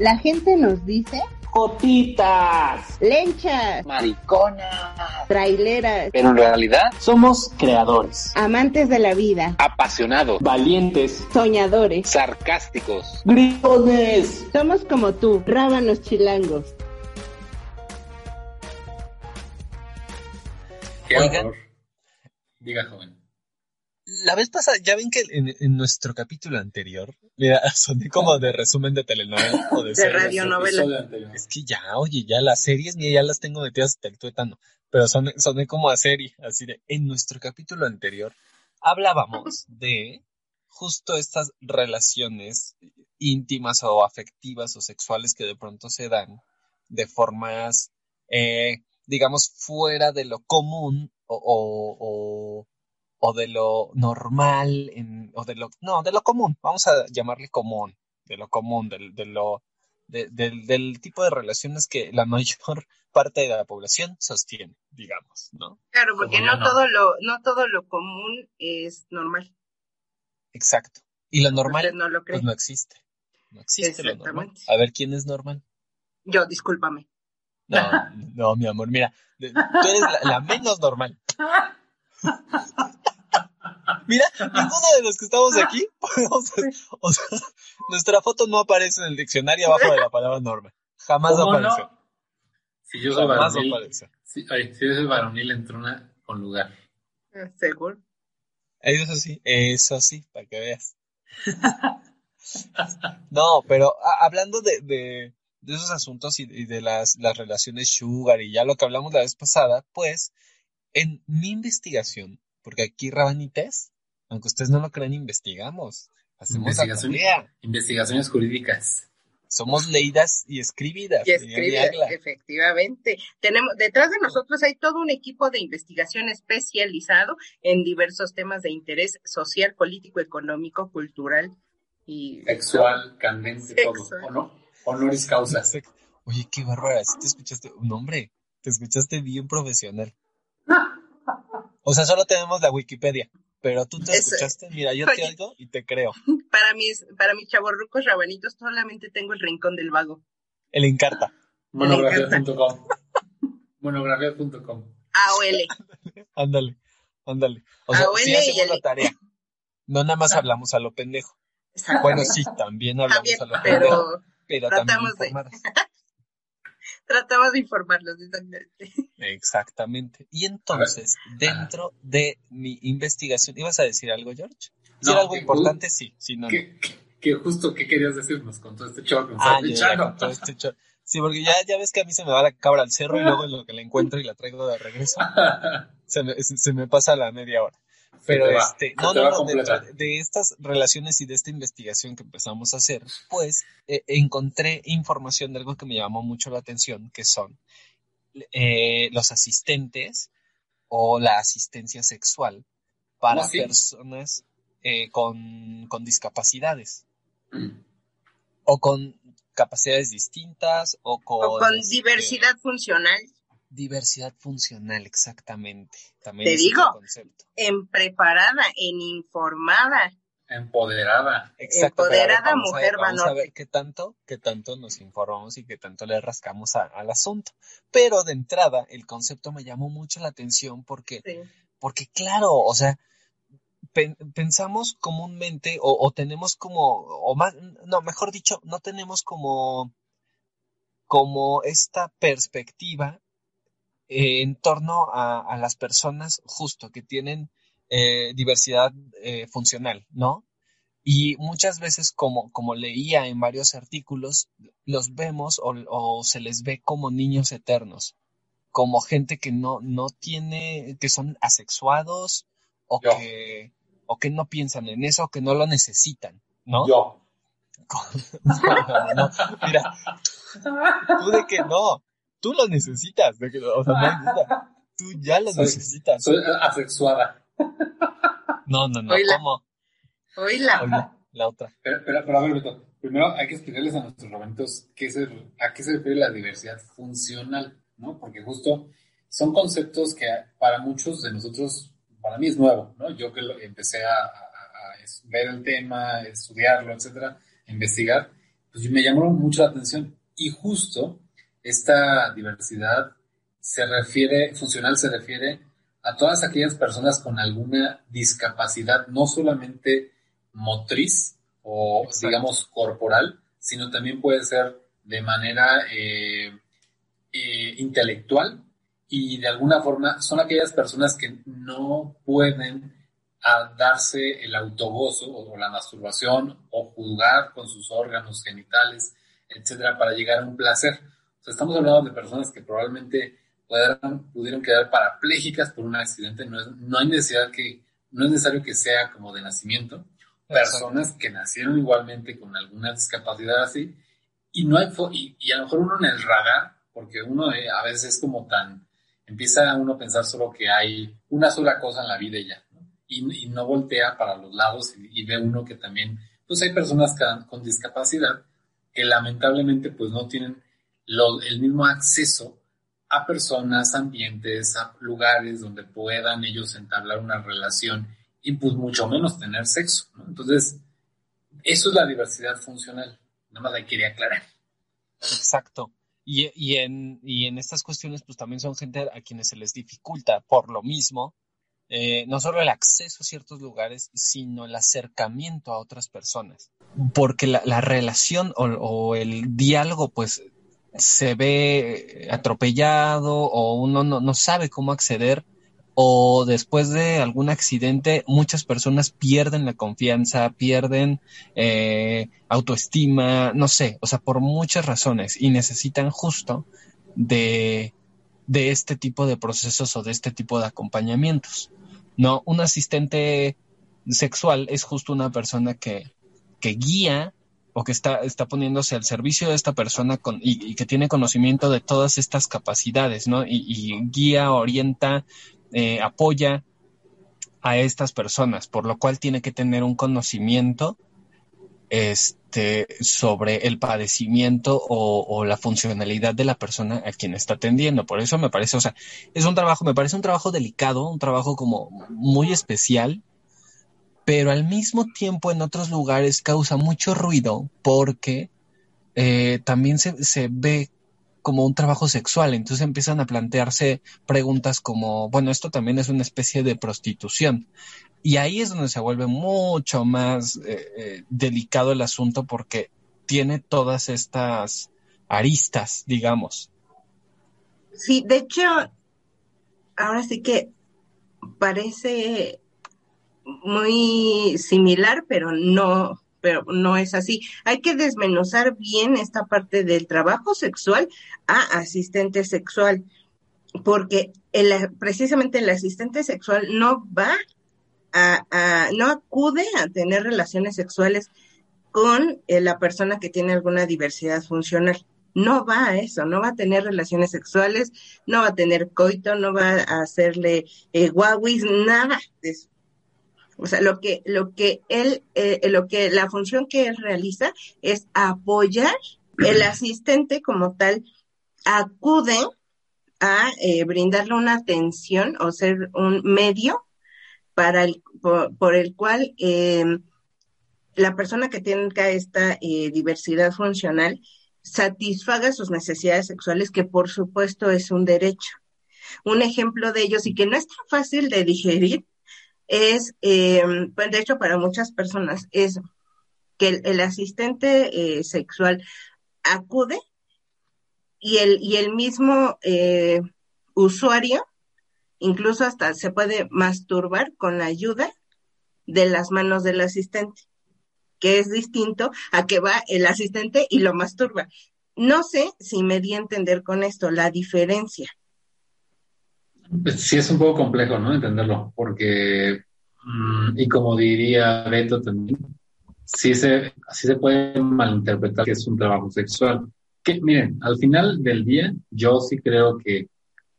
La gente nos dice Cotitas, lenchas, mariconas, traileras, pero en realidad somos creadores, amantes de la vida, apasionados, valientes, soñadores, sarcásticos, gritones. Somos como tú, rábanos chilangos. Qué Oigan, Diga, joven. La vez pasada, ya ven que en, nuestro capítulo anterior, mira, soné como de resumen de telenovela o de, de radionovela. Es que ya, oye, ya las series, ni ya las tengo metidas hasta el tuétano, pero soné, soné como a serie, así de, en nuestro capítulo anterior hablábamos de justo estas relaciones íntimas o afectivas o sexuales que de pronto se dan de formas, eh, digamos, fuera de lo común o, o de lo normal, en, o de lo, no, de lo común, vamos a llamarle común, de lo común, del, de lo, del tipo de relaciones que la mayor parte de la población sostiene, digamos, ¿no? Claro, porque no, todo lo, no todo lo común es normal. Exacto. Y lo normal, no lo pues no existe. No existe lo normal. A ver, ¿quién es normal? Yo, discúlpame. No, no, mi amor, mira, tú eres la menos normal. Mira, ninguno de los que estamos aquí, o sea, nuestra foto no aparece en el diccionario abajo de la palabra norma. Jamás aparece. Si yo soy varonil, si, yo soy varonil, entrona con lugar. ¿Seguro? Eso sí, eso sí, para que veas. no, pero hablando de, de, esos asuntos y, y de las, las relaciones sugar y ya lo que hablamos la vez pasada, pues en mi investigación, porque aquí Rabanites, aunque ustedes no lo crean, investigamos. Hacemos investigaciones jurídicas. Somos leídas y escribidas. Y escribidas, efectivamente. Tenemos, detrás de nosotros hay todo un equipo de investigación especializado en diversos temas de interés social, político, económico, cultural y sexual, candente, todo, ¿o no? Honoris causa. Oye, qué bárbara, si te escuchaste, un hombre, te escuchaste bien profesional. O sea, solo tenemos la Wikipedia. Pero tú te escuchaste, mira, yo te oigo y te creo. Para mis, para mis chavorrucos rabanitos solamente tengo el rincón del vago. El Encarta. Monografía.com. Monografía.com. AOL. ándale, ándale. O sea, sí hacemos la tarea. No nada más hablamos a lo pendejo. Bueno, sí, también hablamos a lo pendejo. Pero también Tratamos de informarlos, exactamente. Y entonces, dentro de mi investigación, ¿ibas a decir algo, George? Si era algo importante, sí, sí, no. ¿Qué, justo qué querías decirnos con todo este show? ah, con todo este show. Sí, porque ya, ya ves que a mí se me va la cabra al cerro y luego en lo que la encuentro y la traigo de regreso, se me, se me pasa la media hora. Pero este, no, no, no, de, estas relaciones y de esta investigación que empezamos a hacer, pues eh, encontré información de algo que me llamó mucho la atención, que son eh, los asistentes o la asistencia sexual para personas eh, con, discapacidades. Mm. O con capacidades distintas o con, o con este, diversidad funcional Diversidad funcional, exactamente. También Te digo, en preparada, en informada. Empoderada. Exacto, Empoderada mujer Vamos a ver qué tanto, qué tanto nos informamos y qué tanto le rascamos al asunto. Pero de entrada, el concepto me llamó mucho la atención porque, porque claro, o sea, pensamos comúnmente o, o, tenemos como, o más, no, mejor dicho, no tenemos como, como esta perspectiva eh, en torno a, las personas justo que tienen eh, diversidad eh, funcional, ¿no? Y muchas veces, como, como leía en varios artículos, los vemos o, se les ve como niños eternos, como gente que no, no tiene, que son asexuados o que, o que no piensan en eso, o que no lo necesitan, ¿no? Yo. no, no, mira, tú de que no, tú lo necesitas. o sea, no. Tú ya lo necesitas. Soy asexuada. No, no, no. ¿Cómo? Oíla. la otra. Pero, pero, a ver, Beto, primero hay que explicarles a nuestros momentos qué es a qué se refiere la diversidad funcional, ¿no? Porque justo son conceptos que para muchos de nosotros, para mí es nuevo, ¿no? Yo que empecé a, a ver el tema, estudiarlo, etcétera, investigar, pues me llamó mucho la atención. Y justo esta diversidad se refiere, funcional se refiere a todas aquellas personas con alguna discapacidad, no solamente motriz o digamos corporal, sino también puede ser de manera eh, eh, intelectual y de alguna forma son aquellas personas que no pueden darse el autogozo o la masturbación o jugar con sus órganos genitales, etcétera, para llegar a un placer. O sea, estamos hablando de personas que probablemente pudieron quedar parapléjicas por un accidente. No, no hay necesidad que, no es necesario que sea como de nacimiento. Personas que nacieron igualmente con alguna discapacidad así y no hay y, y, a lo mejor uno en el radar, porque uno eh, a veces es como tan empieza uno a pensar solo que hay una sola cosa en la vida y ya, Y, no voltea para los lados y, ve uno que también, pues hay personas con discapacidad que lamentablemente pues no tienen el mismo acceso a personas, ambientes, a lugares donde puedan ellos entablar una relación y pues mucho menos tener sexo. Entonces, eso es la diversidad funcional. Nada más la quería aclarar. Exacto. Y, y, en, y en estas cuestiones, pues también son gente a quienes se les dificulta por lo mismo, eh, no solo el acceso a ciertos lugares, sino el acercamiento a otras personas. Porque la, la relación o, el diálogo, pues se ve atropellado o uno no, no sabe cómo acceder o después de algún accidente muchas personas pierden la confianza, pierden eh, autoestima, no sé, o sea, por muchas razones y necesitan justo de, de este tipo de procesos o de este tipo de acompañamientos. No, un asistente sexual es justo una persona que, que guía que está, está poniéndose al servicio de esta persona y, que tiene conocimiento de todas estas capacidades, ¿no? Y, guía, orienta, eh, apoya a estas personas, por lo cual tiene que tener un conocimiento este, sobre el padecimiento o, la funcionalidad de la persona a quien está atendiendo. Por eso me parece, o sea, es un trabajo, me parece un trabajo delicado, un trabajo como muy especial, pero al mismo tiempo en otros lugares causa mucho ruido porque eh, también se, se ve como un trabajo sexual, entonces empiezan a plantearse preguntas como, bueno, esto también es una especie de prostitución. Y ahí es donde se vuelve mucho más eh, eh, delicado el asunto porque tiene todas estas aristas, digamos. Sí, de hecho, ahora sí que parece muy similar, pero no, pero no es así. Hay que desmenuzar bien esta parte del trabajo sexual a asistente sexual, porque el, precisamente el asistente sexual no va a, no acude a tener relaciones sexuales con eh, la persona que tiene alguna diversidad funcional. No va a eso, no va a tener relaciones sexuales, no va a tener coito, no va a hacerle eh, nada de. O sea, lo que, lo que él, eh, lo que, la función que él realiza es apoyar, el asistente como tal acude a eh, brindarle una atención o ser un medio para el, por, el cual eh, la persona que tenga esta diversidad funcional satisfaga sus necesidades sexuales, que por supuesto es un derecho. Un ejemplo de ellos y que no es tan fácil de digerir es, eh, pues de hecho para muchas personas, es que el, asistente eh, sexual acude y el, y el mismo eh, usuario incluso hasta se puede masturbar con la ayuda de las manos del asistente, que es distinto a que va el asistente y lo masturba. No sé si me di a entender con esto la diferencia. Pues sí, es un poco complejo, ¿no? Entenderlo, porque, mm, y como diría Beto también, sí se, así se puede malinterpretar que es un trabajo sexual. Que, miren, al final del día, yo sí creo que,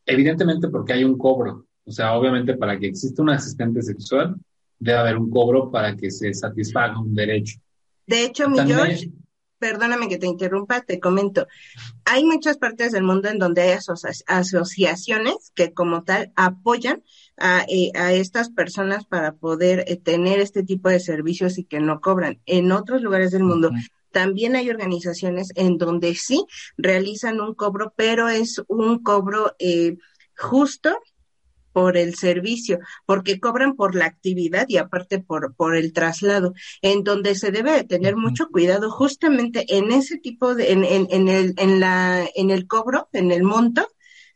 evidentemente porque hay un cobro, o sea, obviamente para que exista un asistente sexual, debe haber un cobro para que se satisfaga un derecho. De hecho, mi George, perdóname que te interrumpa, te comento. Hay muchas partes del mundo en donde hay asociaciones que como tal apoyan a, eh, a estas personas para poder eh, tener este tipo de servicios y que no cobran. En otros lugares del mundo también hay organizaciones en donde sí realizan un cobro, pero es un cobro eh, justo por el servicio, porque cobran por la actividad y aparte por, por el traslado, en donde se debe tener mucho cuidado justamente en ese tipo de, en, en, en, el, en, la, en el cobro, en el monto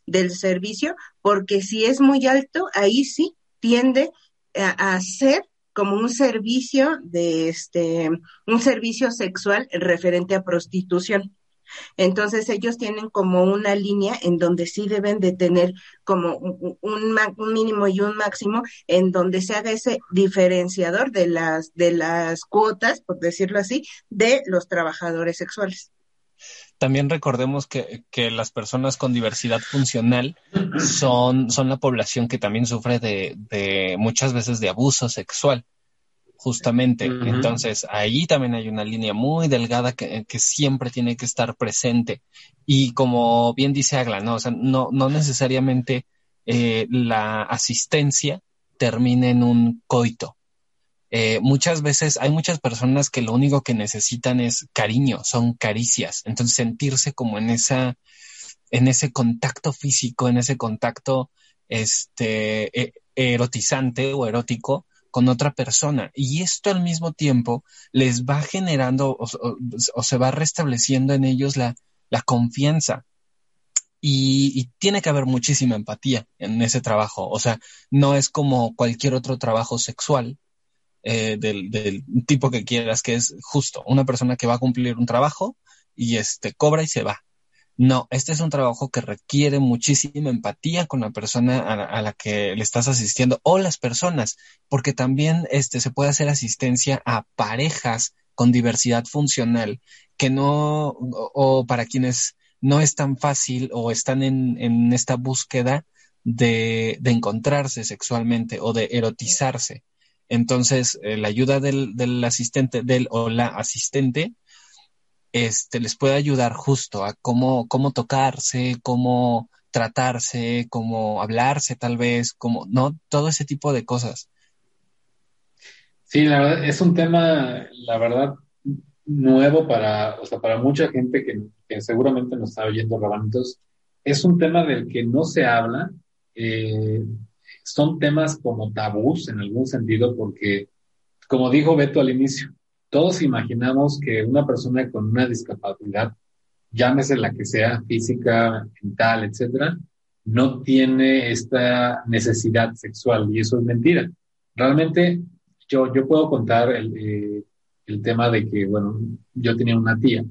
del servicio, porque si es muy alto, ahí sí tiende a, a ser como un servicio de este, un servicio sexual referente a prostitución. Entonces ellos tienen como una línea en donde sí deben de tener como un, mínimo y un máximo en donde se haga ese diferenciador de las, de las cuotas, por decirlo así, de los trabajadores sexuales. También recordemos que, que, las personas con diversidad funcional son, son la población que también sufre de, de muchas veces de abuso sexual justamente. Entonces, ahí también hay una línea muy delgada que, que, siempre tiene que estar presente. Y como bien dice Agla, ¿no? O sea, no, no necesariamente eh, la asistencia termina en un coito. Eh, muchas veces hay muchas personas que lo único que necesitan es cariño, son caricias. Entonces, sentirse como en esa, en ese contacto físico, en ese contacto este, e, erotizante o erótico, con otra persona. Y esto al mismo tiempo les va generando o, se va restableciendo en ellos la, confianza. Y, tiene que haber muchísima empatía en ese trabajo. O sea, no es como cualquier otro trabajo sexual eh, del, del, tipo que quieras, que es justo una persona que va a cumplir un trabajo y este cobra y se va. No, este es un trabajo que requiere muchísima empatía con la persona a la, que le estás asistiendo o las personas, porque también este, se puede hacer asistencia a parejas con diversidad funcional que no, o, para quienes no es tan fácil o están en, en esta búsqueda de, de, encontrarse sexualmente o de erotizarse. Entonces, eh, la ayuda del, del asistente, del o la asistente, este, les puede ayudar justo a cómo, cómo tocarse, cómo tratarse, cómo hablarse tal vez, como, ¿no? Todo ese tipo de cosas. Sí, la verdad, es un tema, la verdad, nuevo para, o sea, para mucha gente que, seguramente nos está oyendo, Rabanitos. Es un tema del que no se habla. Eh, son temas como tabús en algún sentido porque, como dijo Beto al inicio, todos imaginamos que una persona con una discapacidad, llámese la que sea, física, mental, etcétera, no tiene esta necesidad sexual y eso es mentira. Realmente yo, yo puedo contar el, eh, el tema de que, bueno, yo tenía una tía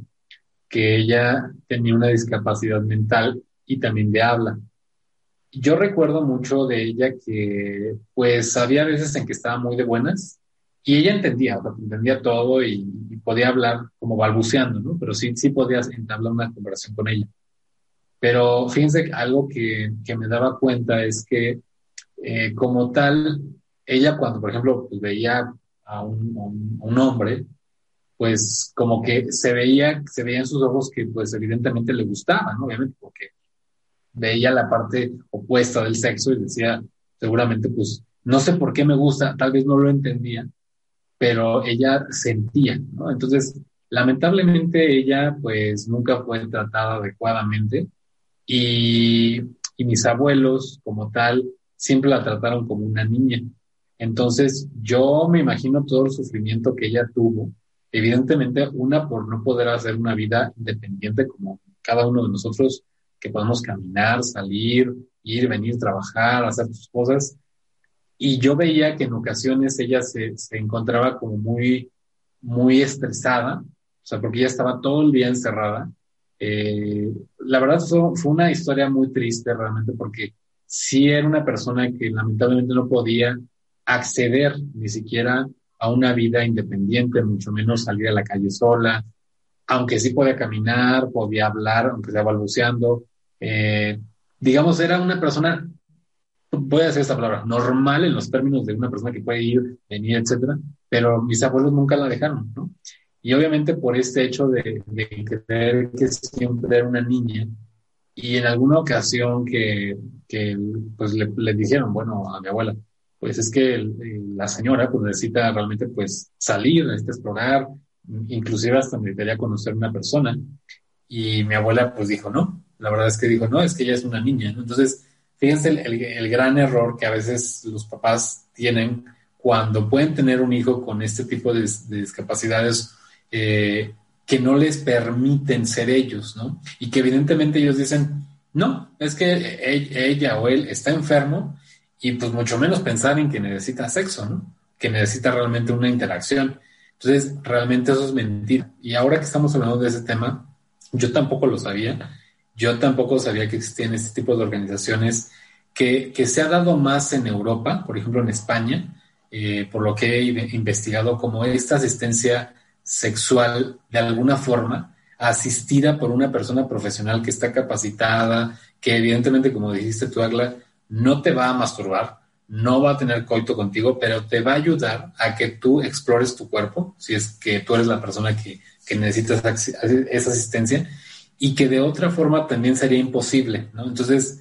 que ella tenía una discapacidad mental y también de habla. Yo recuerdo mucho de ella que, pues, había veces en que estaba muy de buenas y ella entendía, entendía todo y, podía hablar como balbuceando, ¿no? Pero sí, sí podías entablar una conversación con ella. Pero fíjense, algo que, que me daba cuenta es que eh, como tal, ella cuando, por ejemplo, pues, veía a un, un, hombre, pues como que se veía, se veía en sus ojos que pues evidentemente le gustaba, ¿no? Obviamente porque veía la parte opuesta del sexo y decía, seguramente pues, no sé por qué me gusta, tal vez no lo entendía, pero ella sentía, ¿no? Entonces, lamentablemente ella pues nunca fue tratada adecuadamente y, y mis abuelos como tal siempre la trataron como una niña. Entonces, yo me imagino todo el sufrimiento que ella tuvo. Evidentemente, una por no poder hacer una vida independiente como cada uno de nosotros, que podemos caminar, salir, ir, venir, trabajar, hacer sus cosas. Y yo veía que en ocasiones ella se, se encontraba como muy, muy estresada, o sea, porque ella estaba todo el día encerrada. Eh, la verdad fue, una historia muy triste realmente porque sí era una persona que lamentablemente no podía acceder ni siquiera a una vida independiente, mucho menos salir a la calle sola, aunque sí podía caminar, podía hablar, aunque sea balbuceando. Eh, digamos, era una persona voy a decir esta palabra, normal en los términos de una persona que puede ir, venir, etcétera, pero mis abuelos nunca la dejaron, ¿no? Y obviamente por este hecho de, creer que siempre era una niña, y en alguna ocasión que, pues le, dijeron, bueno, a mi abuela, pues es que la señora pues necesita realmente pues salir, necesita explorar, inclusive hasta quería conocer una persona. Y mi abuela pues dijo, no, la verdad es que dijo, no, es que ella es una niña, ¿no? Entonces, fíjense el, gran error que a veces los papás tienen cuando pueden tener un hijo con este tipo de, discapacidades eh, que no les permiten ser ellos, ¿no? Y que evidentemente ellos dicen, no, es que e, ella o él está enfermo y pues mucho menos pensar en que necesita sexo, ¿no? Que necesita realmente una interacción. Entonces, realmente eso es mentira. Y ahora que estamos hablando de ese tema, yo tampoco lo sabía. Yo tampoco sabía que existían este tipo de organizaciones que, se ha dado más en Europa, por ejemplo en España, eh, por lo que he investigado como esta asistencia sexual de alguna forma, asistida por una persona profesional que está capacitada, que evidentemente, como dijiste tú, Agla, no te va a masturbar, no va a tener coito contigo, pero te va a ayudar a que tú explores tu cuerpo, si es que tú eres la persona que, que necesitas esa asistencia, y que de otra forma también sería imposible, ¿no? Entonces,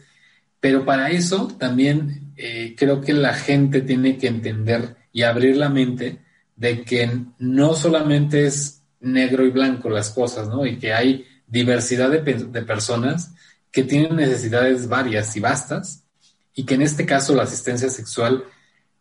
pero para eso también eh, creo que la gente tiene que entender y abrir la mente de que no solamente es negro y blanco las cosas, ¿no? Y que hay diversidad de, de personas que tienen necesidades varias y vastas y que en este caso la asistencia sexual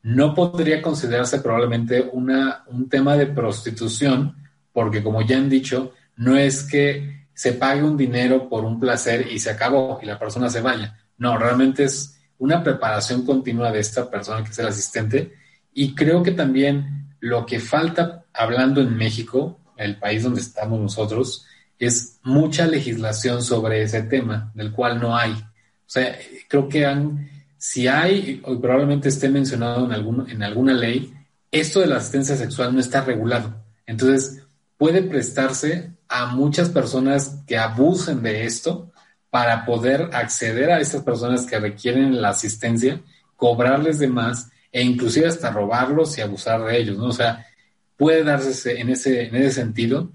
no podría considerarse probablemente una, un tema de prostitución, porque como ya han dicho, no es que se pague un dinero por un placer y se acabó y la persona se vaya. No, realmente es una preparación continua de esta persona que es el asistente y creo que también lo que falta hablando en México, el país donde estamos nosotros, es mucha legislación sobre ese tema, del cual no hay. O sea, creo que han, si hay, o probablemente esté mencionado en, algún, en alguna ley, esto de la asistencia sexual no está regulado. Entonces, puede prestarse a muchas personas que abusen de esto para poder acceder a estas personas que requieren la asistencia, cobrarles de más e inclusive hasta robarlos y abusar de ellos, ¿no? O sea, puede darse en ese, en ese sentido.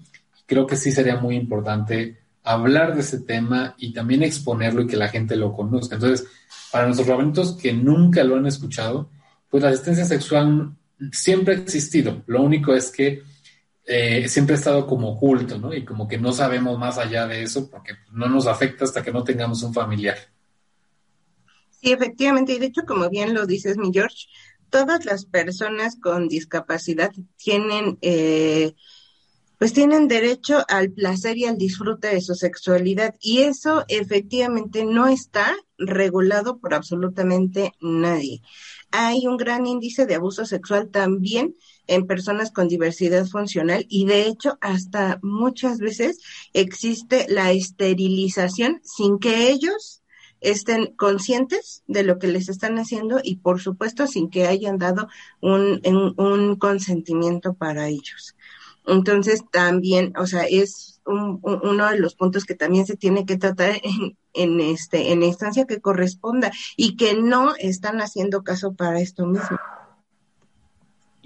Creo que sí sería muy importante hablar de ese tema y también exponerlo y que la gente lo conozca. Entonces, para nuestros rabanitos que nunca lo han escuchado, pues la asistencia sexual siempre ha existido. Lo único es que eh, siempre ha estado como oculto, ¿no? Y como que no sabemos más allá de eso porque no nos afecta hasta que no tengamos un familiar. Sí, efectivamente, y de hecho, como bien lo dices, mi George, todas las personas con discapacidad tienen, eh, pues tienen derecho al placer y al disfrute de su sexualidad, y eso efectivamente no está regulado por absolutamente nadie. Hay un gran índice de abuso sexual también en personas con diversidad funcional y de hecho hasta muchas veces existe la esterilización sin que ellos estén conscientes de lo que les están haciendo y por supuesto sin que hayan dado un, un, consentimiento para ellos. Entonces también, o sea, es uno de los puntos que también se tiene que tratar en, en, este, en la instancia que corresponda y que no están haciendo caso para esto mismo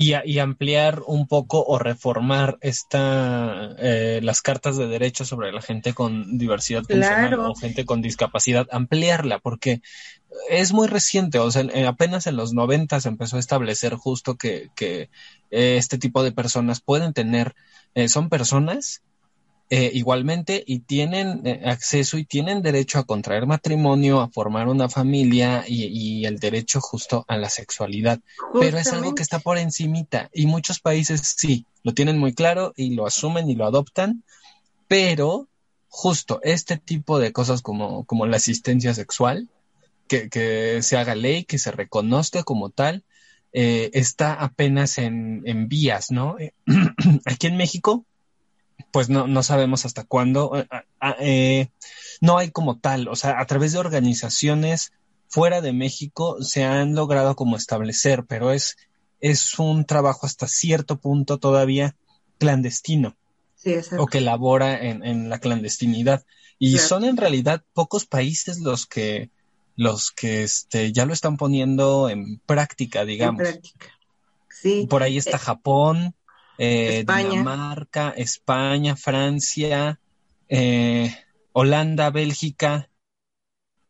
y, ampliar un poco o reformar esta eh, las cartas de derechos sobre la gente con diversidad funcional o gente con discapacidad, ampliarla, porque es muy reciente, o sea, apenas en los 90 se empezó a establecer justo que, que eh, este tipo de personas pueden tener, eh, son personas eh, igualmente y tienen eh, acceso y tienen derecho a contraer matrimonio, a formar una familia y, el derecho justo a la sexualidad. Pero es algo que está por encimita y muchos países sí, lo tienen muy claro y lo asumen y lo adoptan, pero justo este tipo de cosas como, como la asistencia sexual, que, que se haga ley, que se reconozca como tal, eh, está apenas en, en vías, ¿no? Aquí en México pues no, no sabemos hasta cuándo. Eh, eh, no hay como tal, o sea, a través de organizaciones fuera de México se han logrado como establecer, pero es, es un trabajo hasta cierto punto todavía clandestino. o que labora en, en la clandestinidad. Y son en realidad pocos países los que, los que este, ya lo están poniendo en práctica, digamos. En práctica. Sí. Por ahí está eh, Japón, eh, España. Dinamarca, España, Francia, eh, Holanda, Bélgica,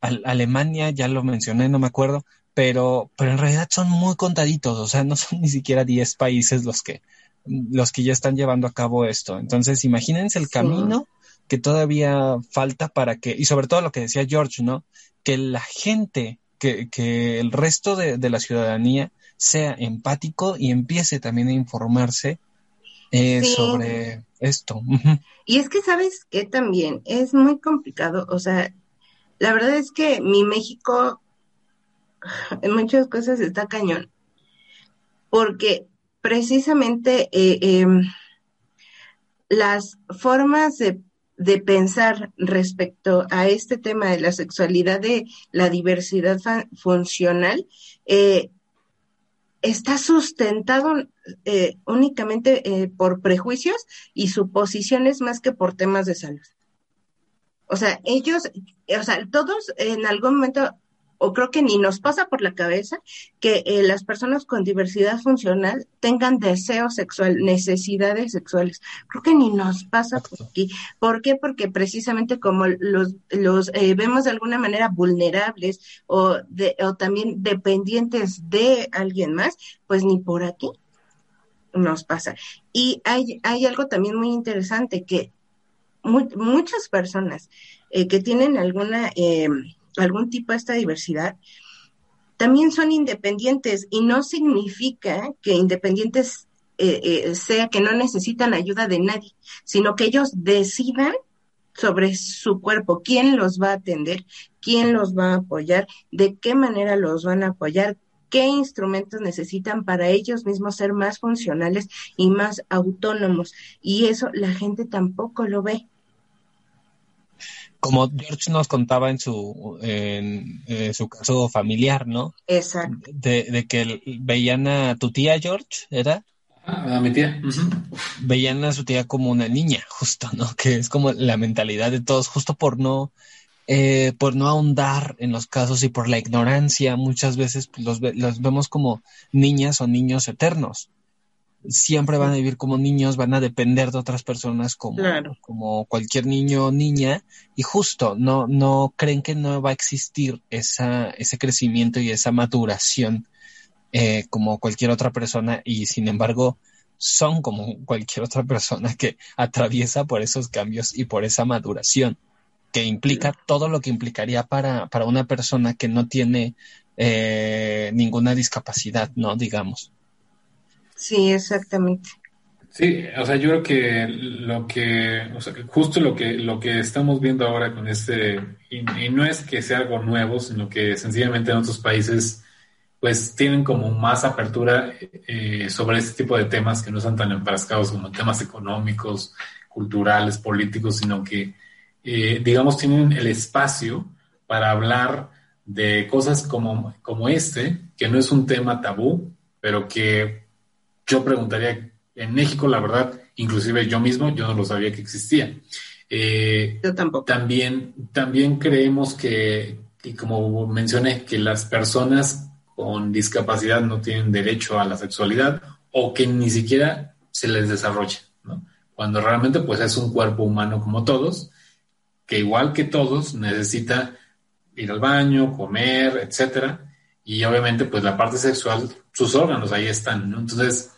Alemania, ya lo mencioné, no me acuerdo, pero, pero en realidad son muy contaditos, o sea, no son ni siquiera 10 países los que, los que ya están llevando a cabo esto. Entonces, imagínense el camino que todavía falta para que, y sobre todo lo que decía George, ¿no? Que la gente, que, que el resto de, de la ciudadanía sea empático y empiece también a informarse eh, sobre esto. Y es que sabes que también es muy complicado, o sea, la verdad es que mi México en muchas cosas está cañón, porque precisamente eh, em, las formas de, de, pensar respecto a este tema de la sexualidad, de la diversidad funcional, eh, está sustentado eh, únicamente eh, por prejuicios y suposiciones más que por temas de salud. O sea, ellos, o sea, todos en algún momento o creo que ni nos pasa por la cabeza que eh, las personas con diversidad funcional tengan deseo sexual, necesidades sexuales. Creo que ni nos pasa por aquí. ¿Por qué? Porque precisamente como los, los eh, vemos de alguna manera vulnerables o, de, o también dependientes de alguien más, pues ni por aquí nos pasa. Y hay, hay algo también muy interesante que muchas personas eh, que tienen alguna eh, algún tipo de esta diversidad, también son independientes y no significa que independientes eh, eh, sea que no necesitan ayuda de nadie, sino que ellos decidan sobre su cuerpo, quién los va a atender, quién los va a apoyar, de qué manera los van a apoyar, qué instrumentos necesitan para ellos mismos ser más funcionales y más autónomos. Y eso la gente tampoco lo ve como George nos contaba en su, en, eh, su caso familiar, ¿no? Exacto. De, de que veían a tu tía George, ¿era? Ah, a mi tía. Veían a su tía como una niña, justo, ¿no? Que es como la mentalidad de todos, justo por no, eh, por no ahondar en los casos y por la ignorancia, muchas veces los, los vemos como niñas o niños eternos siempre van a vivir como niños, van a depender de otras personas como, como cualquier niño o niña, y justo no, no creen que no va a existir esa, ese crecimiento y esa maduración eh, como cualquier otra persona, y sin embargo son como cualquier otra persona que atraviesa por esos cambios y por esa maduración, que implica todo lo que implicaría para, para una persona que no tiene eh, ninguna discapacidad, ¿no? Digamos. Sí, exactamente. Sí, o sea, yo creo que lo que, o sea, justo lo que, lo que estamos viendo ahora con este, y, no es que sea algo nuevo, sino que sencillamente en otros países, pues tienen como más apertura eh, sobre este tipo de temas que no son tan enfrascados como temas económicos, culturales, políticos, sino que, eh, digamos, tienen el espacio para hablar de cosas como, como este, que no es un tema tabú, pero que yo preguntaría, en México, la verdad, inclusive yo mismo, yo no lo sabía que existía. Eh, yo tampoco. También, también creemos que, y como mencioné, que las personas con discapacidad no tienen derecho a la sexualidad o que ni siquiera se les desarrolla, ¿no? Cuando realmente pues es un cuerpo humano como todos, que igual que todos necesita ir al baño, comer, etcétera, y obviamente pues la parte sexual, sus órganos ahí están, ¿no? Entonces,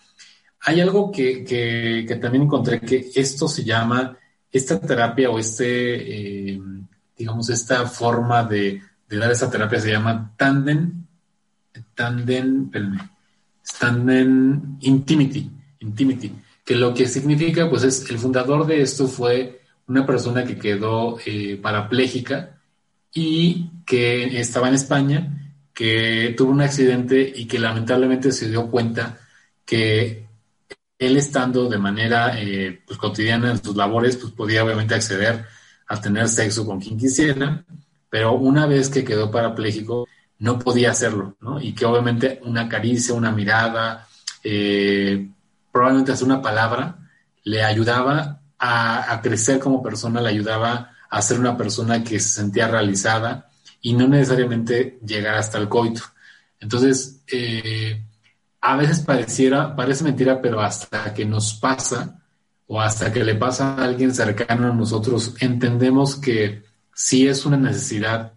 hay algo que, que, también encontré que esto se llama, esta terapia o este, eh, digamos, esta forma de, dar esa terapia se llama tandem, tandem, tandem intimity, intimity, que lo que significa, pues es, el fundador de esto fue una persona que quedó eh, parapléjica y que estaba en España, que tuvo un accidente y que lamentablemente se dio cuenta que él estando de manera eh, pues, cotidiana en sus labores, pues podía obviamente acceder a tener sexo con quien quisiera, pero una vez que quedó parapléjico, no podía hacerlo, ¿no? Y que obviamente una caricia, una mirada, eh, probablemente hacer una palabra, le ayudaba a, crecer como persona, le ayudaba a ser una persona que se sentía realizada y no necesariamente llegar hasta el coito. Entonces, eh, a veces pareciera, parece mentira, pero hasta que nos pasa o hasta que le pasa a alguien cercano a nosotros, entendemos que sí es una necesidad.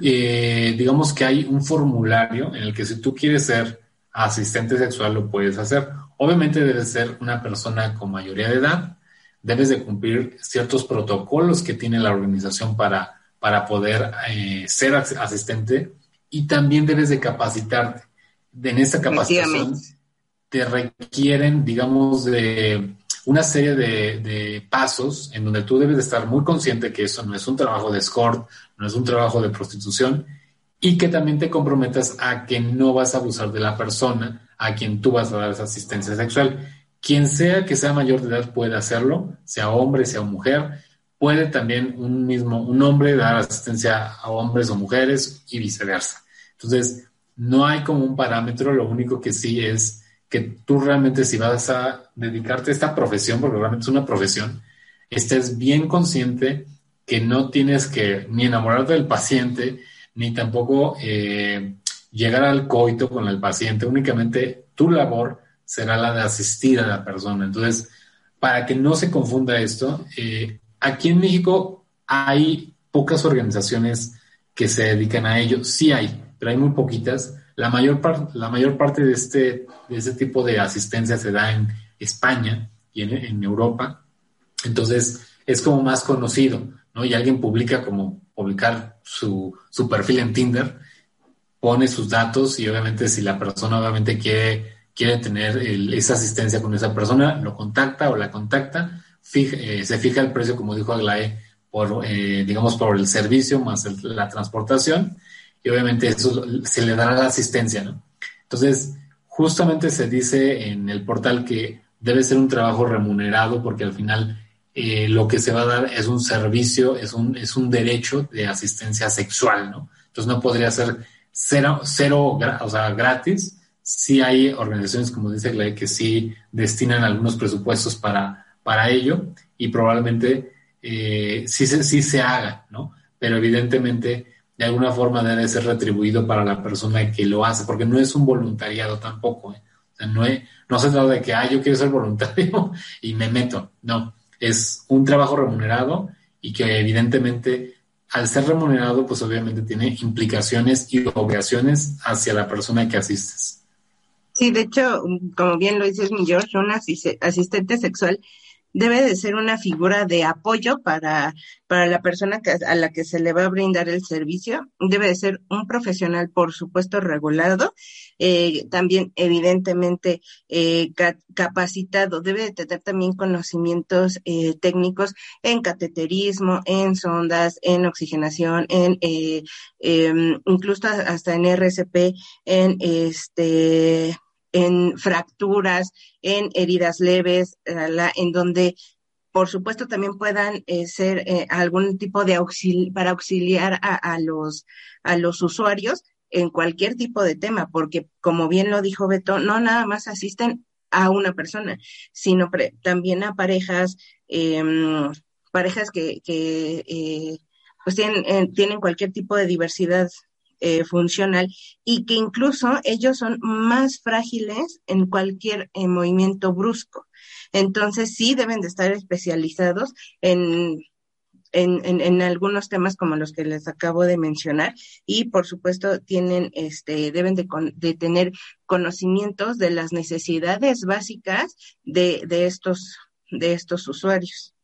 Eh, digamos que hay un formulario en el que si tú quieres ser asistente sexual lo puedes hacer obviamente debes ser una persona con mayoría de edad, debes de cumplir ciertos protocolos que tiene la organización para, para poder eh, ser asistente y también debes de capacitarte. En esta capacitación te requieren, digamos, de una serie de, pasos en donde tú debes de estar muy consciente que eso no es un trabajo de escort, no es un trabajo de prostitución y que también te comprometas a que no vas a abusar de la persona a quien tú vas a dar esa asistencia sexual. Quien sea que sea mayor de edad puede hacerlo, sea hombre, sea mujer, puede también un mismo, un hombre dar asistencia a hombres o mujeres y viceversa. Entonces, no hay como un parámetro, lo único que sí es que tú realmente si vas a dedicarte a esta profesión, porque realmente es una profesión, estés bien consciente que no tienes que ni enamorarte del paciente, ni tampoco eh, llegar al coito con el paciente, únicamente tu labor será la de asistir a la persona. Entonces, para que no se confunda esto, eh, aquí en México hay pocas organizaciones que se dedican a ello, sí hay, pero hay muy poquitas la mayor, la mayor parte de este, de este tipo de asistencia se da en España y en, Europa. Entonces es como más conocido, ¿no? Y alguien publica como publicar su, su perfil en Tinder, pone sus datos y obviamente si la persona obviamente quiere, quiere tener esa asistencia con esa persona, lo contacta o la contacta, eh, se fija el precio, como dijo Aglae, por, eh, digamos, por el servicio más la transportación y obviamente eso se le dará la asistencia, ¿no? Entonces, justamente se dice en el portal que debe ser un trabajo remunerado porque al final eh, lo que se va a dar es un servicio, es un, es un derecho de asistencia sexual, ¿no? Entonces no podría ser cero, cero o sea, gratis. Sí hay organizaciones, como dice Clay, que sí destinan algunos presupuestos para, para ello y probablemente eh, sí, sí se haga, ¿no? Pero evidentemente de alguna forma debe ser retribuido para la persona que lo hace, porque no es un voluntariado tampoco. ¿eh? O sea, no, no se trata de que, ah, yo quiero ser voluntario y me meto. No, es un trabajo remunerado y que evidentemente al ser remunerado, pues obviamente tiene implicaciones y obligaciones hacia la persona que asistes. Sí, de hecho, como bien lo dices mi George, un asistente sexual debe de ser una figura de apoyo para, para la persona a la que se le va a brindar el servicio. Debe de ser un profesional, por supuesto, regulado, eh, también evidentemente eh, capacitado. Debe de tener también conocimientos eh, técnicos en cateterismo, en sondas, en oxigenación, en em, incluso hasta en RCP, en este en fracturas, en heridas leves, en donde por supuesto también puedan eh, ser eh, algún tipo de auxilio para auxiliar a, los a los usuarios en cualquier tipo de tema, porque como bien lo dijo Beto, no nada más asisten a una persona, sino también a parejas, em, parejas que, que eh, pues tienen, tienen cualquier tipo de diversidad eh, funcional y que incluso ellos son más frágiles en cualquier eh, movimiento brusco. Entonces sí deben de estar especializados en, en, en, algunos temas como los que les acabo de mencionar y por supuesto tienen este deben de, de tener conocimientos de las necesidades básicas de, de estos de estos usuarios.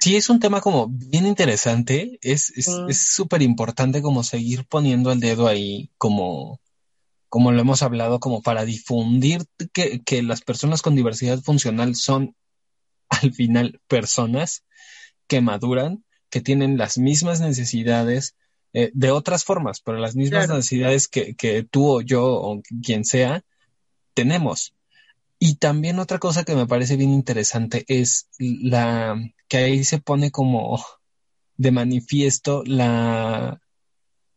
Sí, es un tema como bien interesante. Es súper es, importante como seguir poniendo el dedo ahí, como, como lo hemos hablado, como para difundir que, que las personas con diversidad funcional son al final personas que maduran, que tienen las mismas necesidades eh, de otras formas, pero las mismas necesidades que, que tú o yo o quien sea tenemos. Y también otra cosa que me parece bien interesante es la que ahí se pone como de manifiesto la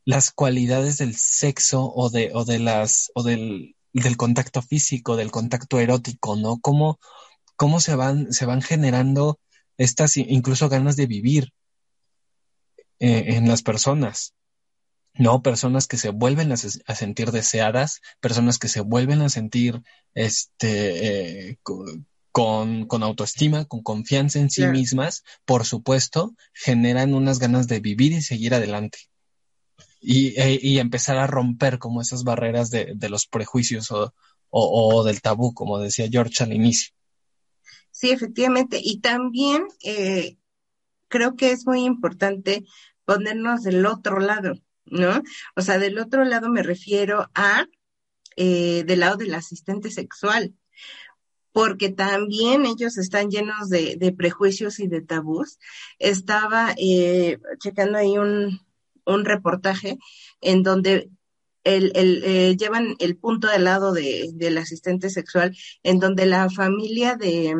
las cualidades del sexo o de o de las o del, del contacto físico, del contacto erótico, ¿no? Cómo, cómo se van se van generando estas incluso ganas de vivir eh, en las personas. ¿No? Personas que se vuelven a, sentir deseadas, personas que se vuelven a sentir este, eh, con, con, autoestima, con confianza en sí mismas, por supuesto, generan unas ganas de vivir y seguir adelante. y, e, y, empezar a romper como esas barreras de, de los prejuicios o, o, o, del tabú, como decía George al inicio. Sí, efectivamente. Y también eh, creo que es muy importante ponernos del otro lado, ¿no? O sea, del otro lado me refiero a eh, del lado del asistente sexual, porque también ellos están llenos de, prejuicios y de tabús. Estaba eh, checando ahí un, un reportaje en donde el, el, eh, llevan el punto del lado de, del asistente sexual, en donde la familia de,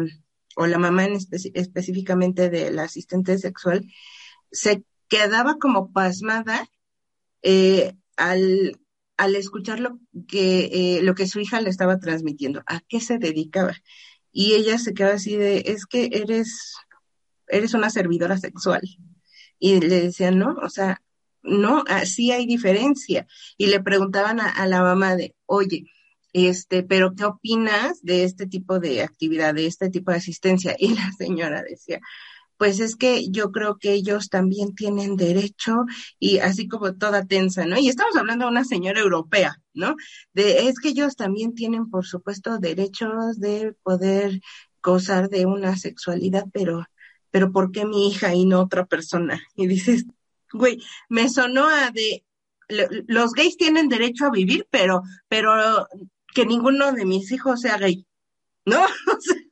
o la mamá en específicamente del asistente sexual, se quedaba como pasmada eh, al, al escuchar lo que, eh, lo que su hija le estaba transmitiendo, a qué se dedicaba. Y ella se quedaba así de, es que eres, eres una servidora sexual. Y le decían, no, o sea, no, así hay diferencia. Y le preguntaban a, la mamá de, oye, este, pero ¿qué opinas de este tipo de actividad, de este tipo de asistencia? Y la señora decía, pues es que yo creo que ellos también tienen derecho y así como toda tensa, ¿no? Y estamos hablando de una señora europea, ¿no? De, es que ellos también tienen, por supuesto, derechos de poder gozar de una sexualidad, pero, pero ¿por qué mi hija y no otra persona? Y dices, güey, me sonó a de, los gays tienen derecho a vivir, pero, pero que ninguno de mis hijos sea gay, ¿no?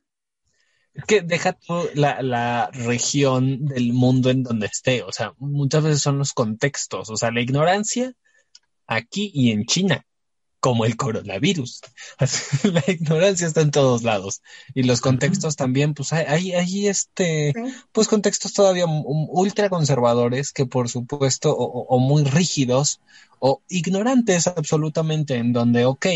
que deja tú la, la, región del mundo en donde esté, o sea, muchas veces son los contextos, o sea, la ignorancia aquí y en China, como el coronavirus. la ignorancia está en todos lados. Y los contextos también, pues hay, hay este, pues contextos todavía ultra conservadores que por supuesto, o, o muy rígidos, o ignorantes absolutamente, en donde, ok,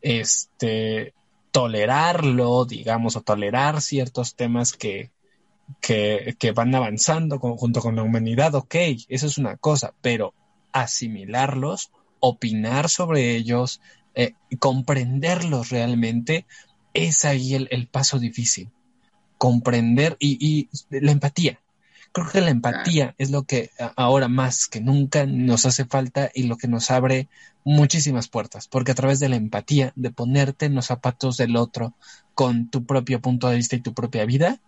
este, tolerarlo, digamos, o tolerar ciertos temas que, que, van avanzando junto con la humanidad, ok, eso es una cosa, pero asimilarlos, opinar sobre ellos, eh, comprenderlos realmente, es ahí el, el paso difícil. Comprender y, y, la empatía. Creo que la empatía es lo que ahora más que nunca nos hace falta y lo que nos abre muchísimas puertas, porque a través de la empatía, de ponerte en los zapatos del otro con tu propio punto de vista y tu propia vida,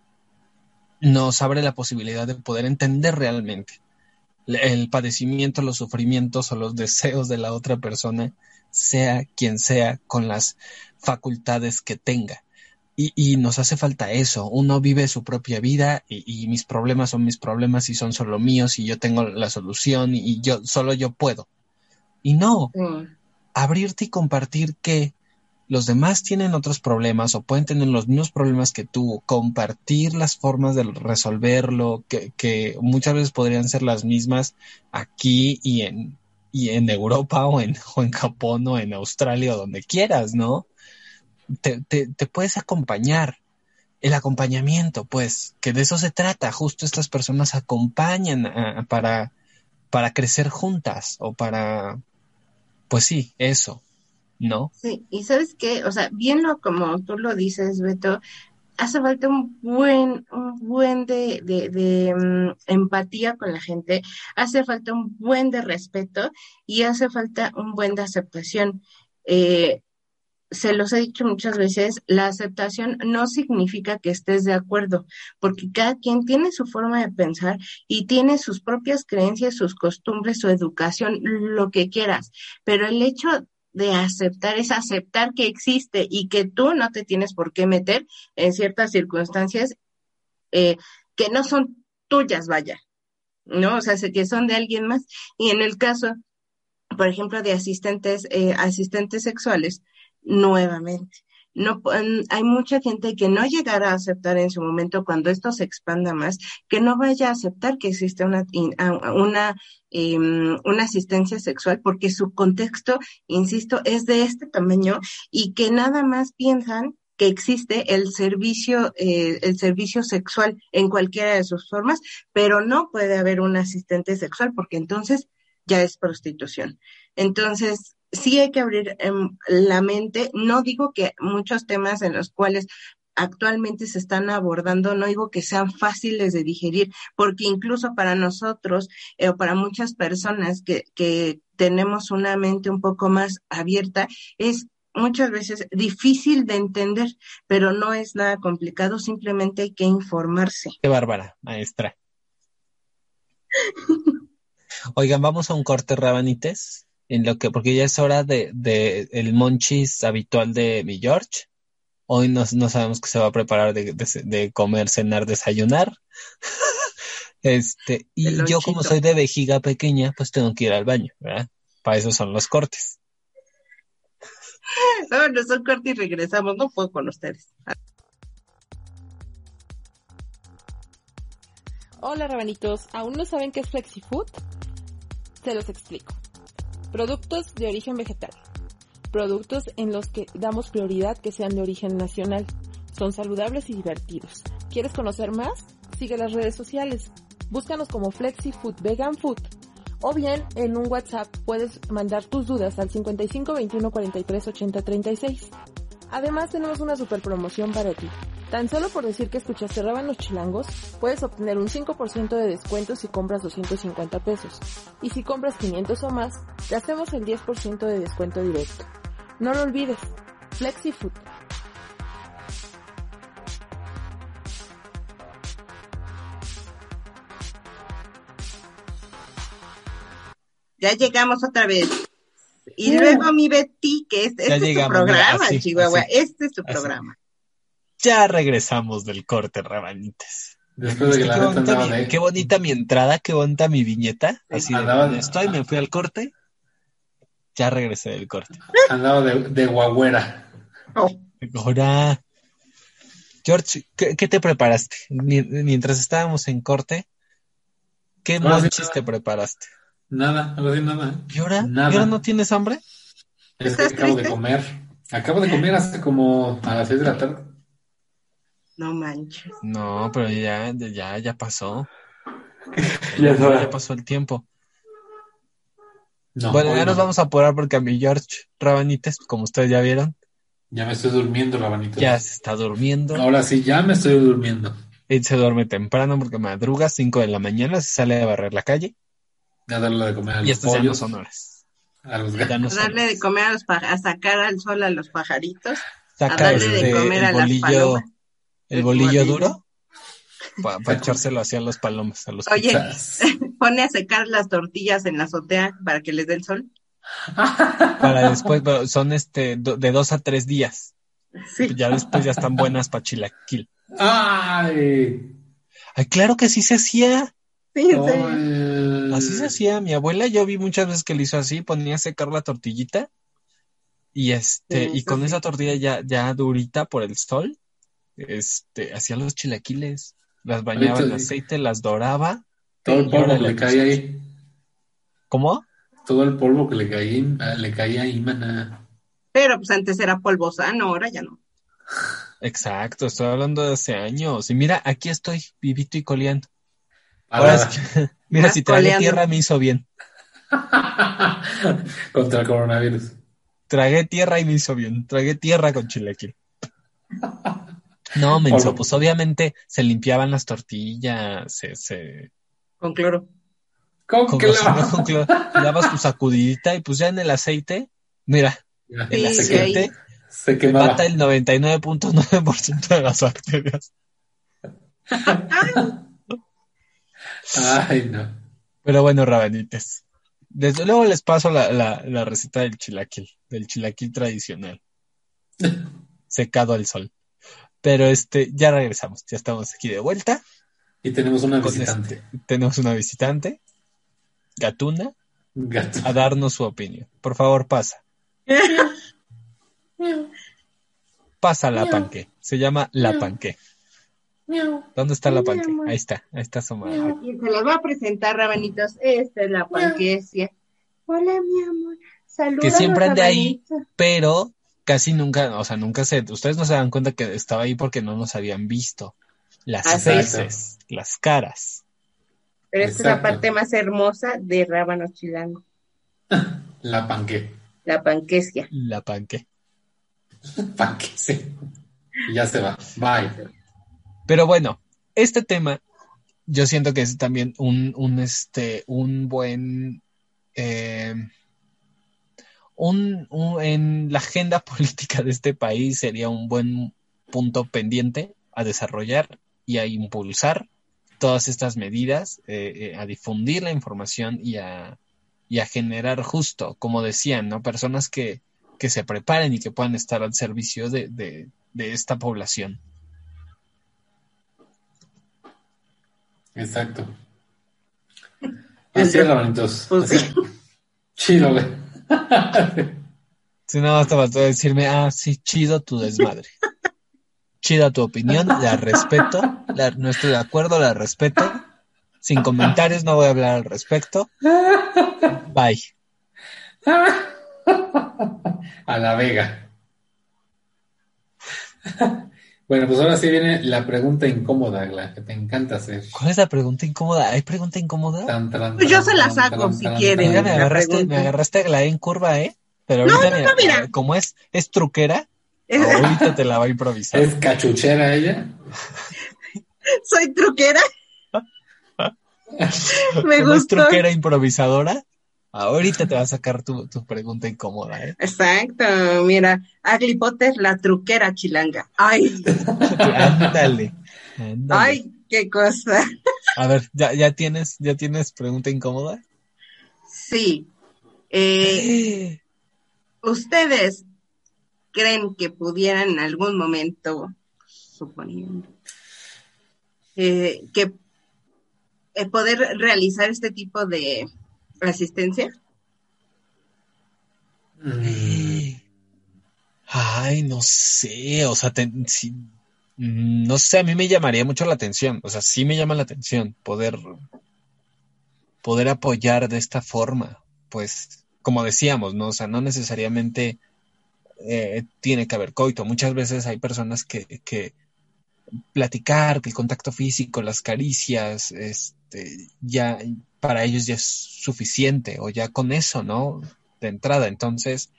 nos abre la posibilidad de poder entender realmente el padecimiento, los sufrimientos o los deseos de la otra persona, sea quien sea, con las facultades que tenga. Y, nos hace falta eso. Uno vive su propia vida y, mis problemas son mis problemas y son solo míos y yo tengo la solución y yo solo yo puedo. Y no, abrirte y compartir que los demás tienen otros problemas o pueden tener los mismos problemas que tú, compartir las formas de resolverlo, que, que muchas veces podrían ser las mismas aquí y en, y en Europa o en, o en Japón o en Australia o donde quieras, ¿no? Te, te, puedes acompañar. El acompañamiento, pues, que de eso se trata. Justo estas personas acompañan para, para crecer juntas o para, pues sí, eso, ¿no? Sí, y sabes qué, o sea, bien como tú lo dices, Beto, hace falta un buen, un buen de, de, de mm, empatía con la gente, hace falta un buen de respeto y hace falta un buen de aceptación. Eh, se los he dicho muchas veces, la aceptación no significa que estés de acuerdo, porque cada quien tiene su forma de pensar y tiene sus propias creencias, sus costumbres, su educación, lo que quieras. Pero el hecho de aceptar es aceptar que existe y que tú no te tienes por qué meter en ciertas circunstancias eh, que no son tuyas, vaya, ¿no? O sea, que son de alguien más. Y en el caso, por ejemplo, de asistentes, eh, asistentes sexuales, nuevamente. No, hay mucha gente que no llegará a aceptar en su momento cuando esto se expanda más, que no vaya a aceptar que existe una, una, em, una asistencia sexual porque su contexto, insisto, es de este tamaño y que nada más piensan que existe el servicio, eh, el servicio sexual en cualquiera de sus formas, pero no puede haber un asistente sexual porque entonces ya es prostitución. Entonces, sí hay que abrir em, la mente. No digo que muchos temas en los cuales actualmente se están abordando, no digo que sean fáciles de digerir, porque incluso para nosotros eh, o para muchas personas que, que tenemos una mente un poco más abierta, es muchas veces difícil de entender, pero no es nada complicado, simplemente hay que informarse. Qué bárbara, maestra. Oigan, vamos a un corte rabanites, en lo que, porque ya es hora de, de el monchis habitual de mi George. Hoy no, no sabemos qué se va a preparar de, de, de comer, cenar, desayunar. este, y yo como soy de vejiga pequeña, pues tengo que ir al baño, ¿verdad? Para eso son los cortes. No, no son cortes y regresamos, no puedo con ustedes. Hola rabanitos, ¿aún no saben qué es FlexiFood? Se los explico. Productos de origen vegetal. Productos en los que damos prioridad que sean de origen nacional. Son saludables y divertidos. ¿Quieres conocer más? Sigue las redes sociales. Búscanos como FlexiFood Vegan Food o bien en un WhatsApp puedes mandar tus dudas al 55 21 43 80 36. Además tenemos una super promoción para ti. Tan solo por decir que escuchaste Rábanos Chilangos, puedes obtener un 5% de descuento si compras 250 pesos. Y si compras 500 o más, te hacemos el 10% de descuento directo. No lo olvides, FlexiFood. Ya llegamos otra vez. Y luego mi Betty, que este, este es llegamos, tu programa, así, Chihuahua, así, este es tu así. programa. Ya regresamos del corte, rabanites. Después de que qué, bonita mi, de... qué, bonita mi, entrada, qué bonita mi viñeta. Así andaba de, estoy, me fui al corte. Ya regresé del corte. Andaba de, de guagüera. Ahora, George, ¿qué, ¿qué, te preparaste? Mientras estábamos en corte, ¿qué no, monchis te preparaste? Nada, no decir nada. ¿Y ahora? Nada. ¿Y ahora no tienes hambre? Es que acabo triste? de comer. Acabo de comer hace como a las seis de la tarde. No manches. No, pero ya, ya, ya pasó. ya, ya, pasó el tiempo. No, bueno, ya no. nos vamos a apurar porque a mi George Rabanites, como ustedes ya vieron. Ya me estoy durmiendo, Rabanites. Ya se está durmiendo. Ahora sí, ya me estoy durmiendo. Él se duerme temprano porque madruga, 5 de la mañana, se sale a barrer la calle. A darle de comer a los y estas pollos. ya no son horas. A los a darle de comer a los a sacar al sol a los pajaritos. A darle este, de comer a bolillo, las palomas. El bolillo duro para pa echárselo hacia los palomas. A los Oye, pone a secar las tortillas en la azotea para que les dé el sol. Para después, son este de dos a tres días. Sí. Ya después ya están buenas para chilaquil. ¡Ay! Ay, claro que sí se hacía. Sí, sí. Así se hacía. Mi abuela, yo vi muchas veces que lo hizo así, ponía a secar la tortillita y este, Sí, y con sí. esa tortilla ya, ya durita por el sol, este, hacía los chilaquiles, las bañaba en aceite, las doraba. Todo el polvo que le caía ahí. ¿Cómo? Todo el polvo que le caía, le caía ahí, maná. Pero pues antes era polvo sano, ahora ya no. Exacto, estoy hablando de hace años. Y mira, aquí estoy, vivito y coleando. Ahora Ahora, es que, mira, si tragué coleando. tierra me hizo bien. contra el coronavirus. Tragué tierra y me hizo bien. Tragué tierra con chilaquil. No, menso, pues obviamente se limpiaban las tortillas, se, se, Con cloro. ¿Cómo con, la- con cloro, dabas tu sacudidita y pues ya en el aceite, mira, el Sí, aceite Se quemaba. mata el 99.9% de las bacterias. Ay, no. Pero bueno, rabanites. Desde luego les paso la, la, la receta del chilaquil, del chilaquil tradicional, secado al sol. Pero este, ya regresamos, ya estamos aquí de vuelta. Y tenemos una visitante. este- tenemos una visitante, Gatuna, Gato. a darnos su opinión. Por favor, pasa. Pasa la panque. Se llama la panque. ¿Dónde está la panque? Ahí está, ahí está asomada. Y se las va a presentar, rabanitos. Esta es la panquecia. Hola, mi amor. Saludos. Que siempre ande ahí. Pero casi nunca, o sea, nunca se, ustedes no se dan cuenta que estaba ahí porque no nos habían visto. Las Así es. faces, las caras. Pero esta es la parte más hermosa de Rábanos Chilango. La panque. La panquecia. La panque. Panque, sí. Y ya se va. Bye. Pero bueno, este tema yo siento que es también un, un, este, un buen... Eh, un, en la agenda política de este país sería un buen punto pendiente a desarrollar y a impulsar todas estas medidas, eh, eh, a difundir la información y a, y a generar justo, como decían, ¿no? Personas que, que se preparen y que puedan estar al servicio de, de, de esta población. Exacto. Así es. Pues chido, güey. Si no, basta faltó decirme, ah, sí, chido tu desmadre. Chida tu opinión, la respeto, no estoy de acuerdo, la respeto. Sin comentarios, no voy a hablar al respecto. Bye. A la vega. Bueno, pues ahora sí viene la pregunta incómoda, la que te encanta hacer. ¿Cuál es la pregunta incómoda? ¿Hay pregunta incómoda? pues yo se la saco si quieren. me agarraste, me agarraste la en curva, ¿eh? Pero ahorita, no, mira, como es, es truquera, ahorita te la va a improvisar. ¿Es cachuchera ella? Soy truquera. me gusta. ¿Es truquera improvisadora? Ahorita te va a sacar tu, pregunta incómoda, ¿eh? Exacto, mira, Aglipote es la truquera chilanga. Ay. ándale, Ay, qué cosa. A ver, ¿ya, ya, tienes, ¿ya tienes pregunta incómoda? Sí. Eh, ¿Ustedes creen que pudieran en algún momento, suponiendo, eh, que eh, poder realizar este tipo de asistencia? Mm. Ay, no sé, o sea, mm, no sé, a mí me llamaría mucho la atención, o sea, sí me llama la atención poder, poder apoyar de esta forma, pues, como decíamos, ¿no? O sea, no necesariamente eh, tiene que haber coito, muchas veces hay personas que, que platicar, que el contacto físico, las caricias, este, ya para ellos ya es suficiente o ya con eso, ¿no? De entrada. Entonces,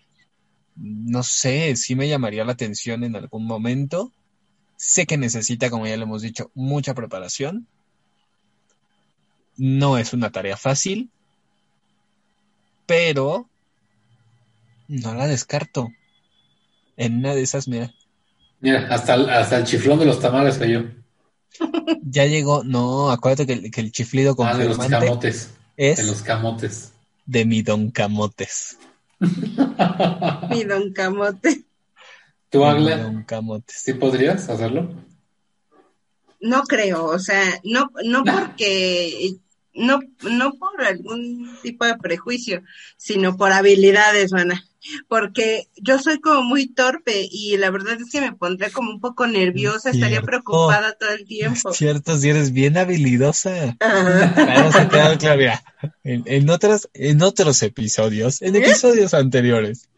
no sé, sí me llamaría la atención en algún momento. Sé que necesita, como ya le hemos dicho, mucha preparación. No es una tarea fácil, pero no la descarto. En una de esas, mira. Mira, hasta, hasta el chiflón de los tamales yo. Ya llegó, no, acuérdate que, el chiflido con ah, de los camotes. Es de los camotes. De mi don camotes. mi don camote. ¿Tú, Agla? ¿Sí podrías hacerlo? No creo, o sea, no, no porque no, no por algún tipo de prejuicio, sino por habilidades, mana. Porque yo soy como muy torpe y la verdad es que me pondría como un poco nerviosa, estaría preocupada todo el tiempo. Es cierto, si eres bien habilidosa. Claro, claro, en, en, otras, en otros episodios, en ¿Eh? episodios anteriores,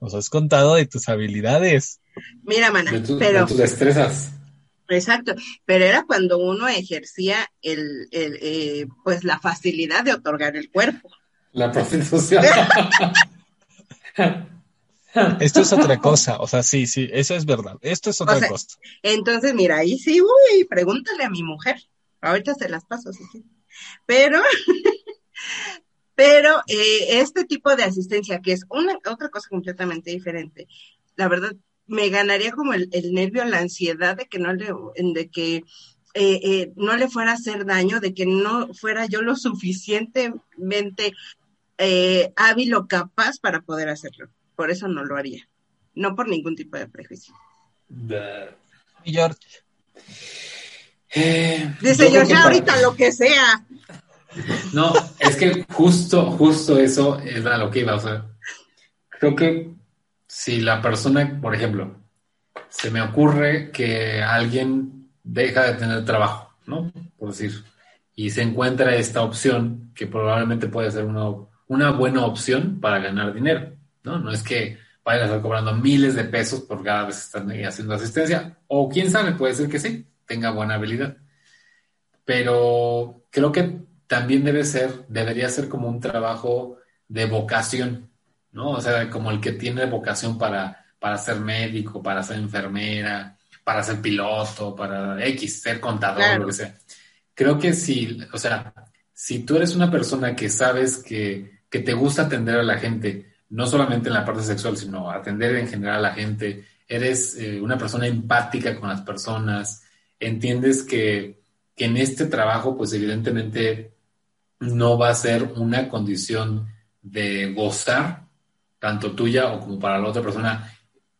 nos has contado de tus habilidades. Mira, mana, pero... De tus destrezas. Exacto, pero era cuando uno ejercía el, el eh, pues la facilidad de otorgar el cuerpo. La prostitución. Esto es otra cosa, o sea, sí, sí, eso es verdad. Esto es otra cosa. Entonces, mira, ahí sí, uy, pregúntale a mi mujer. Ahorita se las paso, sí. Pero, pero eh, este tipo de asistencia, que es una otra cosa completamente diferente, la verdad, me ganaría como el, nervio, la ansiedad de que no le, de que eh, eh, no le fuera a hacer daño, de que no fuera yo lo suficientemente eh, hábil o capaz para poder hacerlo. Por eso no lo haría. No por ningún tipo de prejuicio. Y George. Dice George, ahorita lo que sea. No, es que justo, justo eso es a lo que iba. O sea, creo que si la persona, por ejemplo, se me ocurre que alguien deja de tener trabajo, ¿no? Por decir, y se encuentra esta opción que probablemente puede ser una, una buena opción para ganar dinero, ¿no? No es que vayan a estar cobrando miles de pesos por cada vez que están haciendo asistencia, o quién sabe, puede ser que sí, tenga buena habilidad. Pero creo que también debe ser, debería ser como un trabajo de vocación, ¿no? O sea, como el que tiene vocación para, para ser médico, para ser enfermera, para ser piloto, para X, ser contador, lo que sea. Creo que si, o sea, si tú eres una persona que sabes que, que te gusta atender a la gente, no solamente en la parte sexual, sino atender en general a la gente, eres eh, una persona empática con las personas, entiendes que, en este trabajo, pues evidentemente no va a ser una condición de gozar, tanto tuya o como para la otra persona,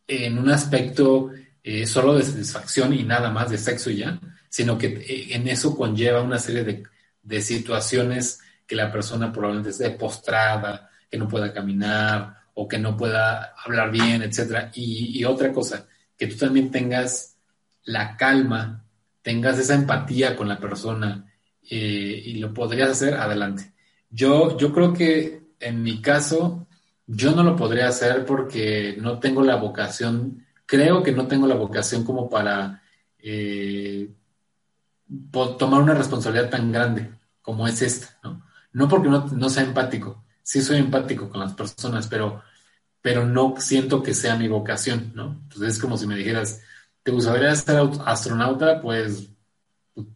en un aspecto eh, solo de satisfacción y nada más de sexo ya, sino que eh, en eso conlleva una serie de, de, situaciones que la persona probablemente esté postrada, que no pueda caminar o que no pueda hablar bien, etc. Y, otra cosa, que tú también tengas la calma, tengas esa empatía con la persona eh, y lo podrías hacer, adelante. Yo, yo creo que en mi caso, yo no lo podría hacer porque no tengo la vocación, creo que no tengo la vocación como para eh, tomar una responsabilidad tan grande como es esta, ¿no? No porque no, sea empático, sí soy empático con las personas, pero, pero no siento que sea mi vocación, ¿no? Entonces es como si me dijeras, ¿te gustaría ser astronauta? Pues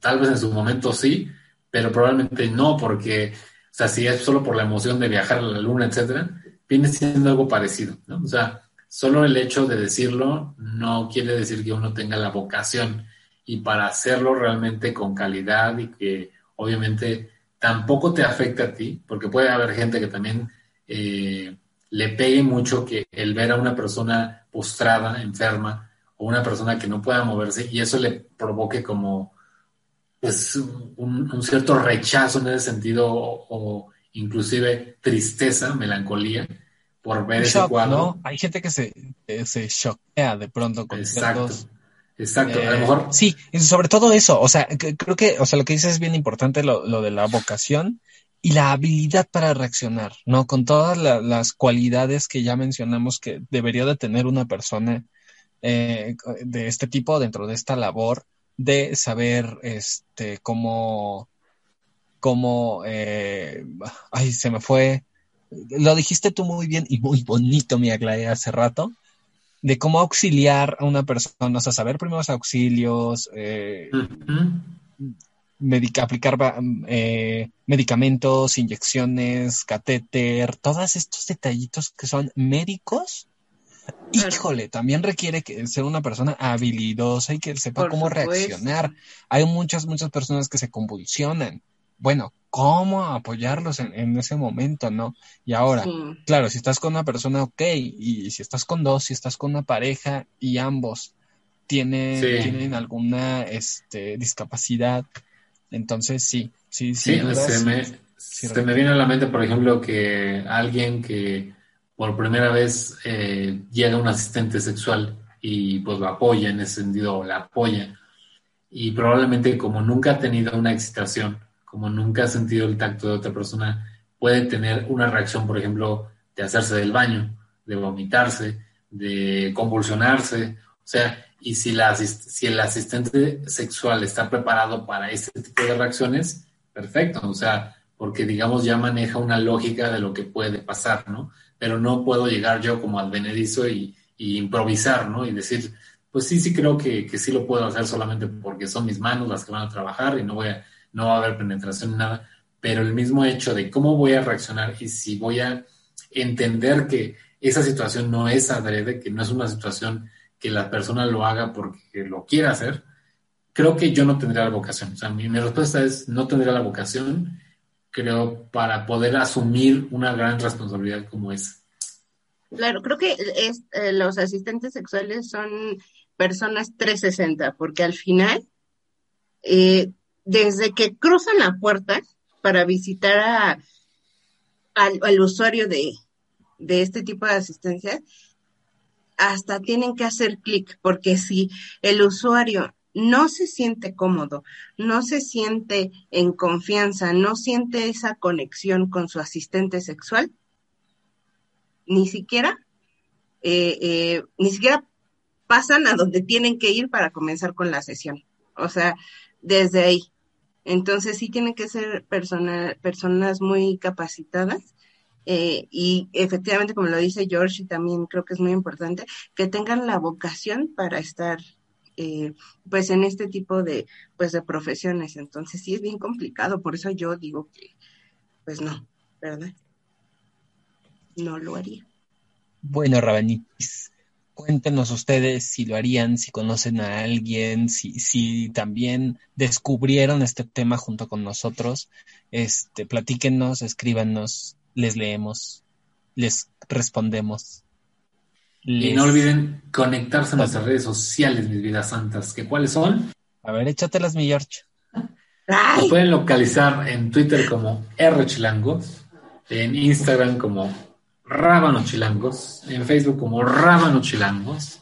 tal vez en su momento sí, pero probablemente no, porque, o sea, si es solo por la emoción de viajar a la luna, etcétera, viene siendo algo parecido, ¿no? O sea, solo el hecho de decirlo no quiere decir que uno tenga la vocación y para hacerlo realmente con calidad y que obviamente tampoco te afecta a ti, porque puede haber gente que también eh, le pegue mucho que el ver a una persona postrada, enferma, o una persona que no pueda moverse y eso le provoque como pues un, cierto rechazo en ese sentido o, inclusive tristeza, melancolía por ver ese cuadro. ¿no? Hay gente que se, se choquea de pronto con Exacto. Exacto, a lo eh, mejor. Sí, sobre todo eso, o sea, creo que, o sea, lo que dices es bien importante, lo, lo de la vocación y la habilidad para reaccionar, ¿no? Con todas las cualidades que ya mencionamos que debería de tener una persona eh, de este tipo dentro de esta labor, de saber este cómo cómo eh, ay se me fue lo dijiste tú muy bien y muy bonito mi Aglaé hace rato de cómo auxiliar a una persona o sea saber primeros auxilios eh, aplicar eh, medicamentos inyecciones catéter todos estos detallitos que son médicos Híjole, también requiere que ser una persona habilidosa y que sepa cómo reaccionar. Hay muchas, muchas personas que se convulsionan. Bueno, ¿cómo apoyarlos en, ese momento, no? Y ahora, claro, si estás con una persona, ok, y si estás con dos, si estás con una pareja y ambos tienen, tienen alguna este, discapacidad, entonces sí, sí, sí. se, me, se me viene a la mente, por ejemplo, que alguien que por primera vez eh, llega un asistente sexual y pues lo apoya en ese sentido, la apoya. Y probablemente como nunca ha tenido una excitación, como nunca ha sentido el tacto de otra persona, puede tener una reacción, por ejemplo, de hacerse del baño, de vomitarse, de convulsionarse. O sea, y si, la, si el asistente sexual está preparado para este tipo de reacciones, perfecto. O sea, porque digamos ya maneja una lógica de lo que puede pasar, ¿no? pero no puedo llegar yo como advenedizo y, y improvisar, ¿no? Y decir, pues sí, sí creo que, que, sí lo puedo hacer solamente porque son mis manos las que van a trabajar y no, voy a, no va a haber penetración ni nada, pero el mismo hecho de cómo voy a reaccionar y si voy a entender que esa situación no es adrede, que no es una situación que la persona lo haga porque lo quiera hacer, creo que yo no tendría la vocación. O sea, mi, respuesta es no tendría la vocación creo, para poder asumir una gran responsabilidad como esa. Claro, creo que es, eh, los asistentes sexuales son personas 360, porque al final, eh, desde que cruzan la puerta para visitar a, al, usuario de, este tipo de asistencia, hasta tienen que hacer clic, porque si el usuario no se siente cómodo, no se siente en confianza, no siente esa conexión con su asistente sexual, ni siquiera, eh, eh, ni siquiera pasan a donde tienen que ir para comenzar con la sesión. O sea, desde ahí. Entonces sí tienen que ser personas muy capacitadas eh, y efectivamente, como lo dice George, y también creo que es muy importante, que tengan la vocación para estar eh, pues en este tipo de, pues de profesiones. Entonces sí es bien complicado, por eso yo digo que, pues no, ¿verdad? No lo haría. Bueno, Rabanitis, cuéntenos ustedes si lo harían, si conocen a alguien, si, si también descubrieron este tema junto con nosotros. Este, platíquenos, escríbanos, les leemos, les respondemos. Y no olviden conectarse a nuestras redes sociales, mis vidas santas. ¿Que ¿Cuáles son? A ver, échatelas, mi George. Nos pueden localizar en Twitter como Chilangos, en Instagram como Rábano Chilangos, en Facebook como Rábano Chilangos.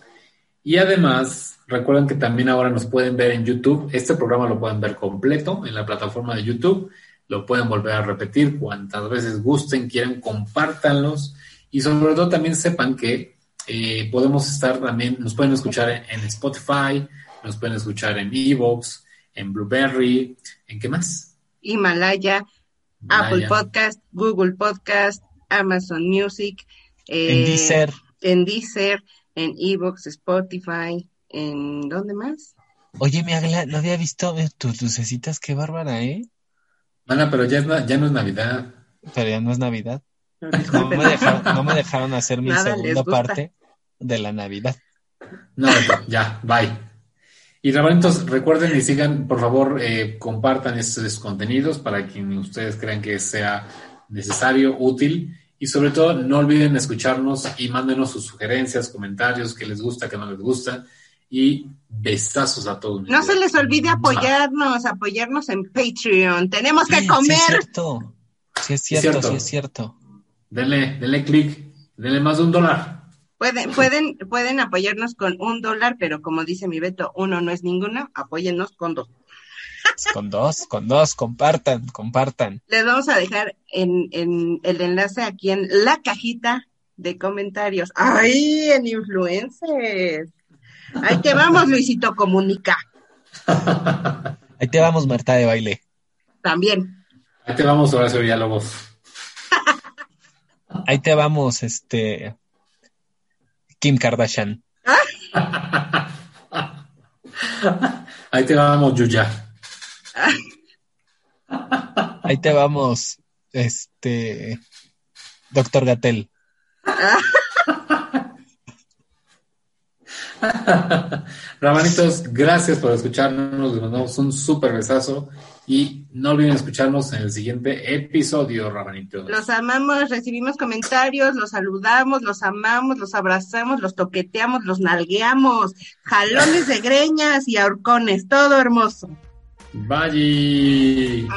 Y además, recuerden que también ahora nos pueden ver en YouTube. Este programa lo pueden ver completo en la plataforma de YouTube. Lo pueden volver a repetir cuantas veces gusten, quieran, compártanlos. Y sobre todo también sepan que eh, podemos estar también, nos pueden escuchar en, Spotify, nos pueden escuchar en Evox, en Blueberry, ¿en qué más? Himalaya, Apple Podcast, Google Podcast, Amazon Music, en eh, Deezer, en Deezer, en Evox, Spotify, en ¿dónde más? Oye, mi no había visto tus lucecitas, qué bárbara, ¿eh? Ana, pero ya, ya no es Navidad. Pero ya no es Navidad. No me, dejaron, no me dejaron hacer mi segunda parte de la Navidad. No, ya, bye. Y rabanitos, recuerden y sigan, por favor, eh, compartan estos contenidos para quien ustedes crean que sea necesario, útil. Y sobre todo, no olviden escucharnos y mándenos sus sugerencias, comentarios, que les gusta, que no les gusta. Y besazos a todos. No se les olvide apoyarnos, apoyarnos en Patreon. Tenemos que comer. Sí, es cierto. Sí, es cierto, sí, es cierto. Denle, denle clic, denle más de un dólar. Pueden, pueden, pueden apoyarnos con un dólar, pero como dice mi Beto, uno no es ninguno, apóyennos con dos. Con dos, con dos, compartan, compartan. Les vamos a dejar en, en el enlace aquí en la cajita de comentarios. ¡Ay, en influencers! Ahí te vamos, Luisito Comunica. Ahí te vamos, Marta de baile. También. Ahí te vamos, Horacio Villalobos. Ahí te vamos, este. Kim Kardashian. Ahí te vamos, Yuya. Ahí te vamos, este. Doctor Gatel. Ramanitos, gracias por escucharnos. Les mandamos un súper besazo. Y no olviden escucharnos en el siguiente episodio, Ramanitos. Los amamos, recibimos comentarios, los saludamos, los amamos, los abrazamos, los toqueteamos, los nalgueamos, jalones de greñas y ahorcones, todo hermoso. Bye.